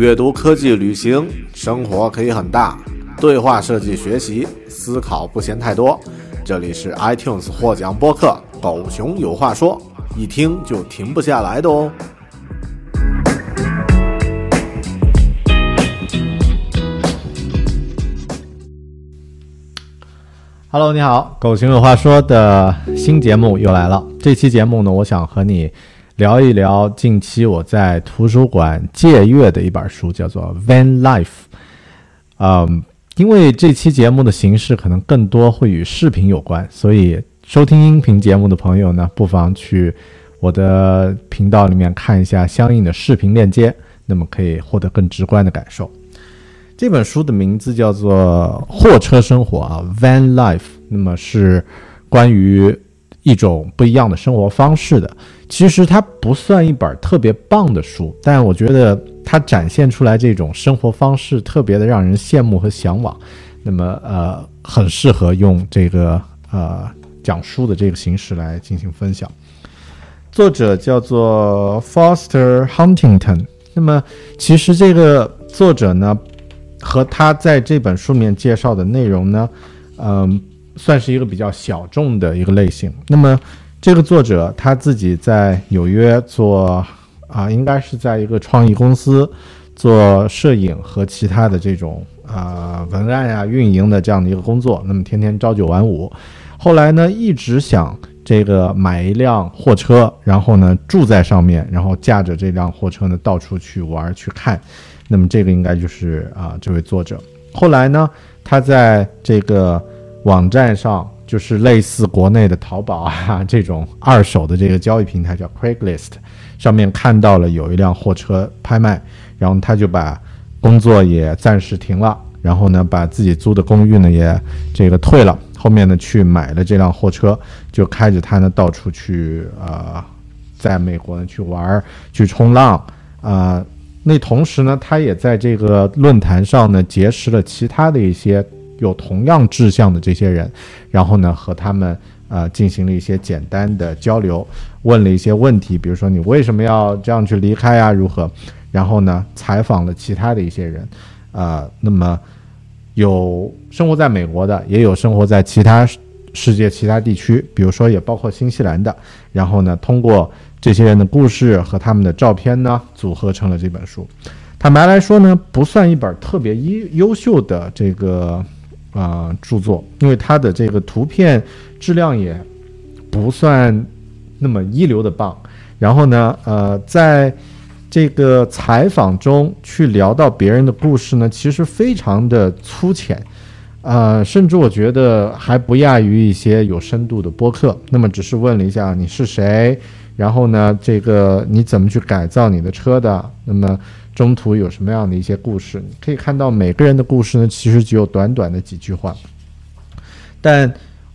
阅读、科技、旅行，生活可以很大。对话设计、学习、思考不嫌太多。这里是 iTunes 获奖播客《狗熊有话说》，一听就停不下来的哦。Hello，你好，《狗熊有话说》的新节目又来了。这期节目呢，我想和你。聊一聊近期我在图书馆借阅的一本书，叫做《Van Life》。嗯，因为这期节目的形式可能更多会与视频有关，所以收听音频节目的朋友呢，不妨去我的频道里面看一下相应的视频链接，那么可以获得更直观的感受。这本书的名字叫做《货车生活》啊，《Van Life》，那么是关于。一种不一样的生活方式的，其实它不算一本特别棒的书，但我觉得它展现出来这种生活方式特别的让人羡慕和向往。那么，呃，很适合用这个呃讲书的这个形式来进行分享。作者叫做 Foster Huntington。那么，其实这个作者呢，和他在这本书面介绍的内容呢，嗯。算是一个比较小众的一个类型。那么，这个作者他自己在纽约做啊，应该是在一个创意公司做摄影和其他的这种啊文案呀、运营的这样的一个工作。那么天天朝九晚五。后来呢，一直想这个买一辆货车，然后呢住在上面，然后驾着这辆货车呢到处去玩去看。那么这个应该就是啊这位作者。后来呢，他在这个。网站上就是类似国内的淘宝啊这种二手的这个交易平台叫 Craigslist，上面看到了有一辆货车拍卖，然后他就把工作也暂时停了，然后呢把自己租的公寓呢也这个退了，后面呢去买了这辆货车，就开着它呢到处去呃，在美国呢去玩去冲浪啊，那同时呢他也在这个论坛上呢结识了其他的一些。有同样志向的这些人，然后呢，和他们呃进行了一些简单的交流，问了一些问题，比如说你为什么要这样去离开啊？如何？然后呢，采访了其他的一些人，呃，那么有生活在美国的，也有生活在其他世界其他地区，比如说也包括新西兰的。然后呢，通过这些人的故事和他们的照片呢，组合成了这本书。坦白来说呢，不算一本特别优优秀的这个。啊，著作，因为它的这个图片质量也不算那么一流的棒。然后呢，呃，在这个采访中去聊到别人的故事呢，其实非常的粗浅，呃，甚至我觉得还不亚于一些有深度的播客。那么，只是问了一下你是谁，然后呢，这个你怎么去改造你的车的？那么。中途有什么样的一些故事？你可以看到每个人的故事呢，其实只有短短的几句话。但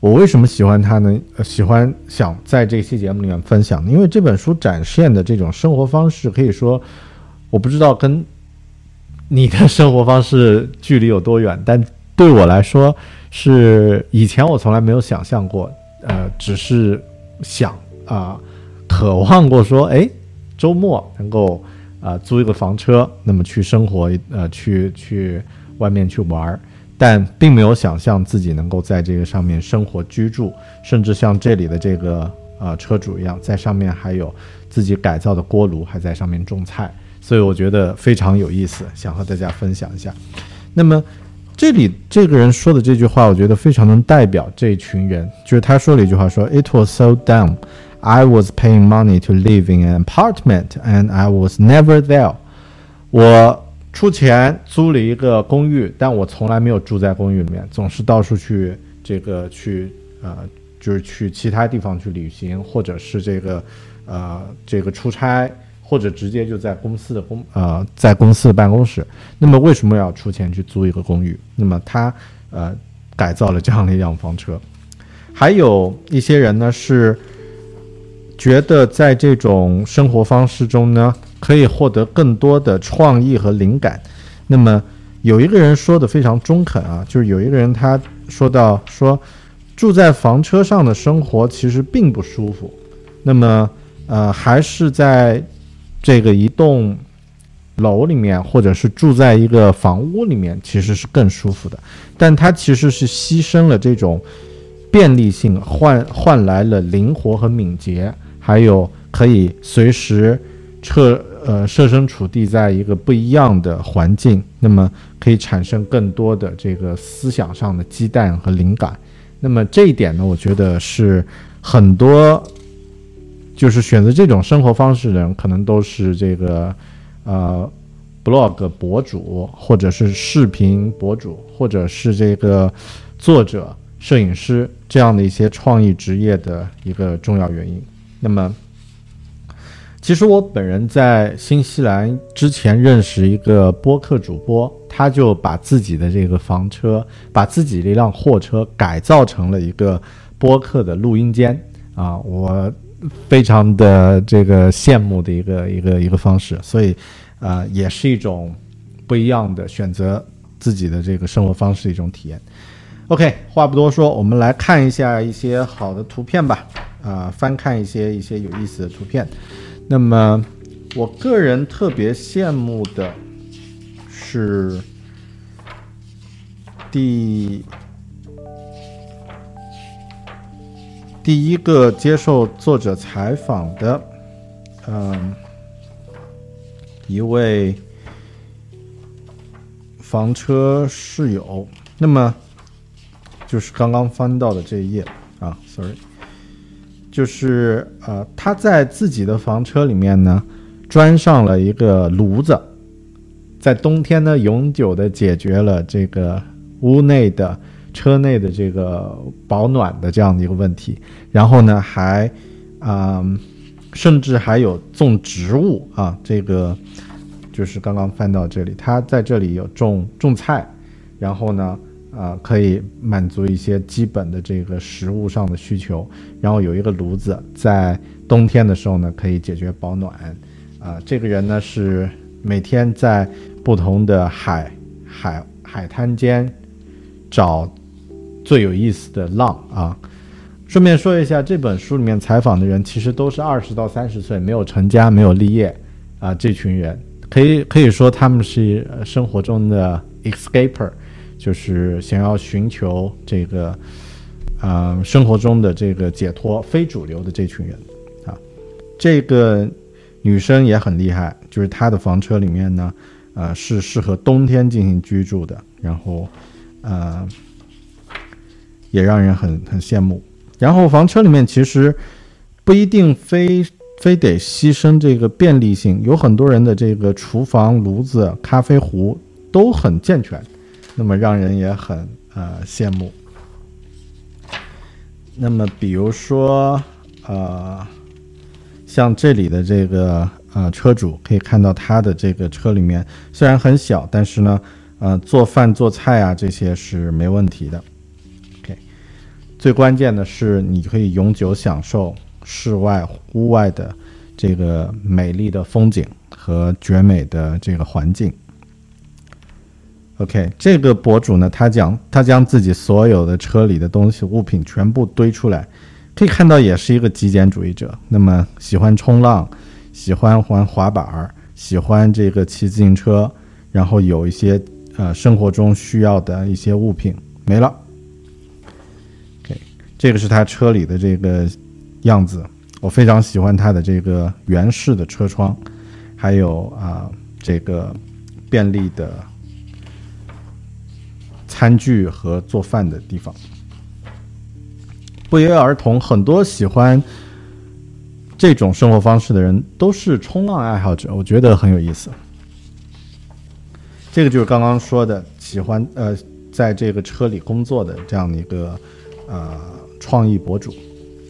我为什么喜欢他呢？喜欢想在这期节目里面分享，因为这本书展现的这种生活方式，可以说我不知道跟你的生活方式距离有多远，但对我来说是以前我从来没有想象过，呃，只是想啊，渴望过说，哎，周末能够。啊，租一个房车，那么去生活，呃，去去外面去玩儿，但并没有想象自己能够在这个上面生活居住，甚至像这里的这个呃车主一样，在上面还有自己改造的锅炉，还在上面种菜。所以我觉得非常有意思，想和大家分享一下。那么这里这个人说的这句话，我觉得非常能代表这一群人，就是他说了一句话说：“It was so dumb, I was paying money to live in an apartment and I was never there。”我出钱租了一个公寓，但我从来没有住在公寓里面，总是到处去这个去呃，就是去其他地方去旅行，或者是这个呃这个出差。或者直接就在公司的公呃，在公司的办公室。那么为什么要出钱去租一个公寓？那么他呃改造了这样的一辆房车。还有一些人呢是觉得在这种生活方式中呢可以获得更多的创意和灵感。那么有一个人说的非常中肯啊，就是有一个人他说到说住在房车上的生活其实并不舒服。那么呃还是在。这个一栋楼里面，或者是住在一个房屋里面，其实是更舒服的。但他其实是牺牲了这种便利性，换换来了灵活和敏捷，还有可以随时设呃设身处地在一个不一样的环境，那么可以产生更多的这个思想上的鸡蛋和灵感。那么这一点呢，我觉得是很多。就是选择这种生活方式的人，可能都是这个，呃，blog 博主，或者是视频博主，或者是这个作者、摄影师这样的一些创意职业的一个重要原因。那么，其实我本人在新西兰之前认识一个播客主播，他就把自己的这个房车，把自己的一辆货车改造成了一个播客的录音间啊，我。非常的这个羡慕的一个一个一个方式，所以，呃，也是一种不一样的选择自己的这个生活方式的一种体验。OK，话不多说，我们来看一下一些好的图片吧。啊，翻看一些一些有意思的图片。那么，我个人特别羡慕的是第。第一个接受作者采访的，嗯，一位房车室友，那么就是刚刚翻到的这一页啊，sorry，就是呃，他在自己的房车里面呢，装上了一个炉子，在冬天呢，永久的解决了这个屋内的。车内的这个保暖的这样的一个问题，然后呢，还，嗯，甚至还有种植物啊，这个就是刚刚翻到这里，他在这里有种种菜，然后呢，啊，可以满足一些基本的这个食物上的需求，然后有一个炉子，在冬天的时候呢，可以解决保暖，啊，这个人呢是每天在不同的海海海滩间找。最有意思的浪啊！顺便说一下，这本书里面采访的人其实都是二十到三十岁，没有成家、没有立业啊。这群人可以可以说他们是生活中的 escaper，就是想要寻求这个啊生活中的这个解脱、非主流的这群人啊。这个女生也很厉害，就是她的房车里面呢，呃，是适合冬天进行居住的，然后呃。也让人很很羡慕。然后房车里面其实不一定非非得牺牲这个便利性，有很多人的这个厨房、炉子、咖啡壶都很健全，那么让人也很呃羡慕。那么比如说呃，像这里的这个呃车主可以看到他的这个车里面虽然很小，但是呢呃做饭做菜啊这些是没问题的。OK，最关键的是，你可以永久享受室外、屋外的这个美丽的风景和绝美的这个环境。OK，这个博主呢，他讲他将自己所有的车里的东西物品全部堆出来，可以看到也是一个极简主义者。那么喜欢冲浪，喜欢玩滑板儿，喜欢这个骑自行车，然后有一些呃生活中需要的一些物品没了。这个是他车里的这个样子，我非常喜欢他的这个原式的车窗，还有啊这个便利的餐具和做饭的地方。不约而同，很多喜欢这种生活方式的人都是冲浪爱好者，我觉得很有意思。这个就是刚刚说的，喜欢呃，在这个车里工作的这样的一个呃创意博主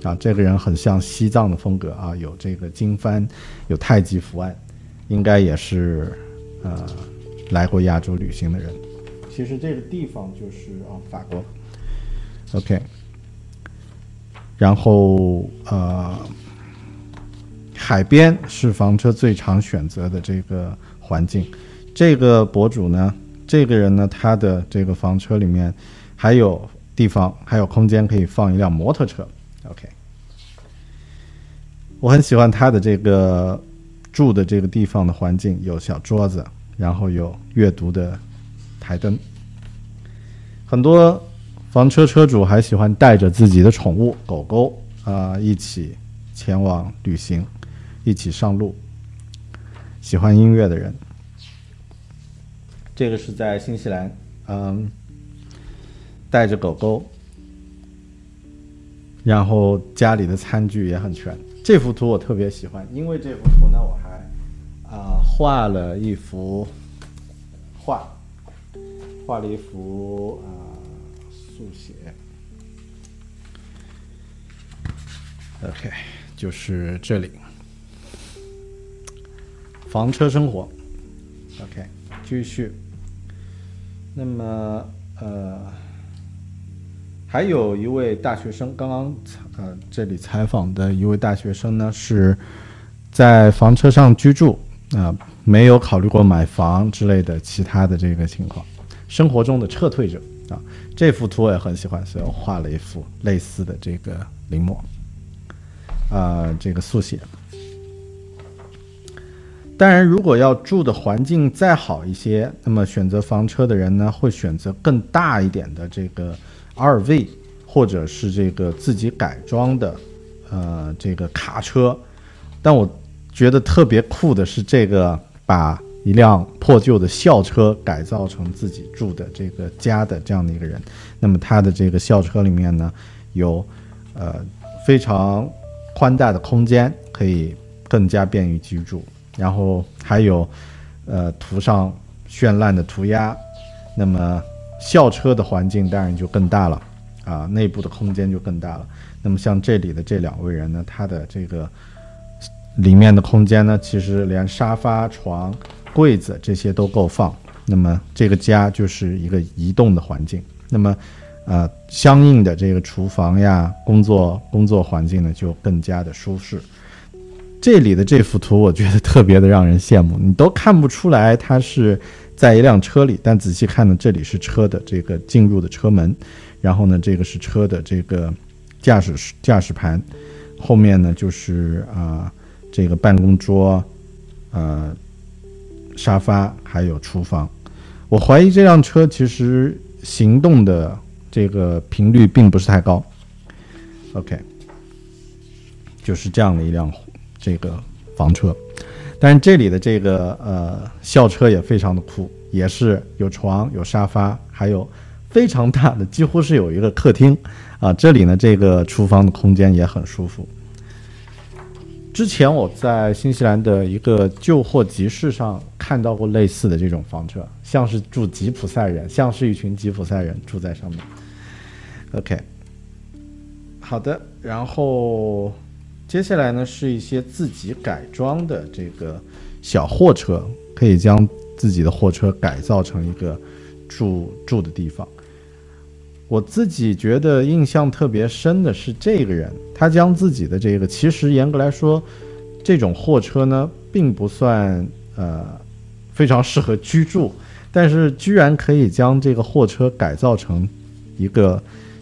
啊，这个人很像西藏的风格啊，有这个经幡，有太极图案，应该也是呃来过亚洲旅行的人。其实这个地方就是啊法国，OK。然后呃，海边是房车最常选择的这个环境。这个博主呢，这个人呢，他的这个房车里面还有地方，还有空间可以放一辆摩托车。OK，我很喜欢他的这个住的这个地方的环境，有小桌子，然后有阅读的台灯，很多。房车车主还喜欢带着自己的宠物狗狗啊一起前往旅行，一起上路。喜欢音乐的人，这个是在新西兰，嗯，带着狗狗，然后家里的餐具也很全。这幅图我特别喜欢，因为这幅图呢，我还啊画了一幅画，画了一幅啊。速写，OK，就是这里。房车生活，OK，继续。那么，呃，还有一位大学生，刚刚呃这里采访的一位大学生呢，是在房车上居住啊，没有考虑过买房之类的其他的这个情况，生活中的撤退者。啊，这幅图我也很喜欢，所以我画了一幅类似的这个临摹，啊，这个速写。当然，如果要住的环境再好一些，那么选择房车的人呢，会选择更大一点的这个 RV，或者是这个自己改装的，呃，这个卡车。但我觉得特别酷的是这个把。一辆破旧的校车改造成自己住的这个家的这样的一个人，那么他的这个校车里面呢，有呃非常宽大的空间，可以更加便于居住，然后还有呃涂上绚烂的涂鸦，那么校车的环境当然就更大了啊，内部的空间就更大了。那么像这里的这两位人呢，他的这个里面的空间呢，其实连沙发床。柜子这些都够放，那么这个家就是一个移动的环境。那么，呃，相应的这个厨房呀、工作工作环境呢，就更加的舒适。这里的这幅图，我觉得特别的让人羡慕。你都看不出来它是在一辆车里，但仔细看呢，这里是车的这个进入的车门，然后呢，这个是车的这个驾驶驾驶盘，后面呢就是啊这个办公桌，呃。沙发还有厨房，我怀疑这辆车其实行动的这个频率并不是太高。OK，就是这样的一辆这个房车，但是这里的这个呃校车也非常的酷，也是有床有沙发，还有非常大的，几乎是有一个客厅啊。这里呢，这个厨房的空间也很舒服。之前我在新西兰的一个旧货集市上看到过类似的这种房车，像是住吉普赛人，像是一群吉普赛人住在上面。OK，好的，然后接下来呢是一些自己改装的这个小货车，可以将自己的货车改造成一个住住的地方。我自己觉得印象特别深的是这个人，他将自己的这个，其实严格来说，这种货车呢，并不算呃非常适合居住，但是居然可以将这个货车改造成一个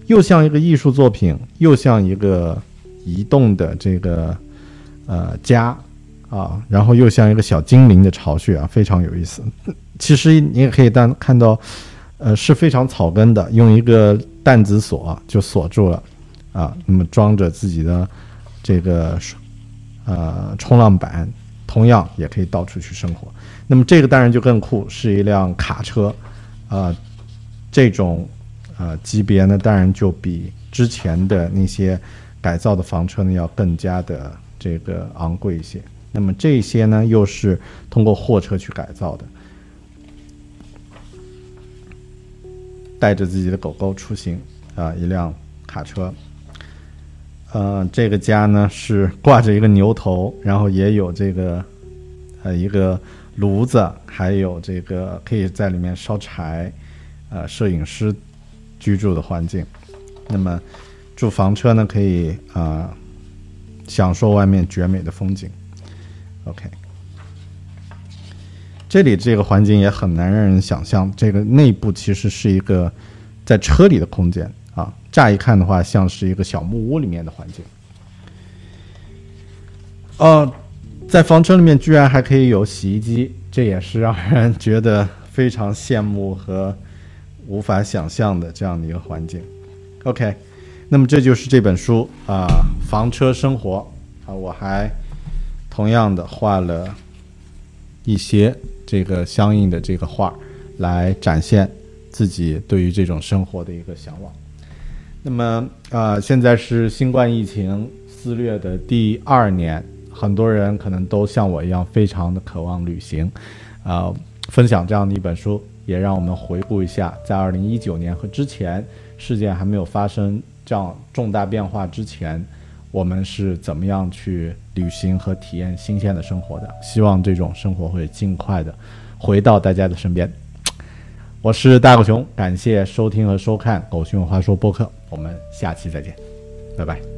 又像一个艺术作品，又像一个移动的这个呃家啊，然后又像一个小精灵的巢穴啊，非常有意思。其实你也可以当看到。呃，是非常草根的，用一个弹子锁就锁住了，啊，那么装着自己的这个呃冲浪板，同样也可以到处去生活。那么这个当然就更酷，是一辆卡车，啊，这种啊级别呢，当然就比之前的那些改造的房车呢要更加的这个昂贵一些。那么这些呢，又是通过货车去改造的，带着自己的狗狗出行啊，一辆卡车。呃，这个家呢是挂着一个牛头，然后也有这个呃一个炉子，还有这个可以在里面烧柴，呃，摄影师居住的环境。那么住房车呢，可以啊享受外面绝美的风景。OK，这里这个环境也很难让人想象，这个内部其实是一个在车里的空间。啊，乍一看的话，像是一个小木屋里面的环境。哦，在房车里面居然还可以有洗衣机，这也是让人觉得非常羡慕和无法想象的这样的一个环境。OK，那么这就是这本书啊，《房车生活》啊，我还同样的画了一些这个相应的这个画，来展现自己对于这种生活的一个向往。那么啊，现在是新冠疫情肆虐的第二年，很多人可能都像我一样，非常的渴望旅行。啊，分享这样的一本书，也让我们回顾一下，在二零一九年和之前，事件还没有发生这样重大变化之前，我们是怎么样去旅行和体验新鲜的生活的。希望这种生活会尽快的回到大家的身边。我是大狗熊，感谢收听和收看《狗熊有话说》播客，我们下期再见，拜拜。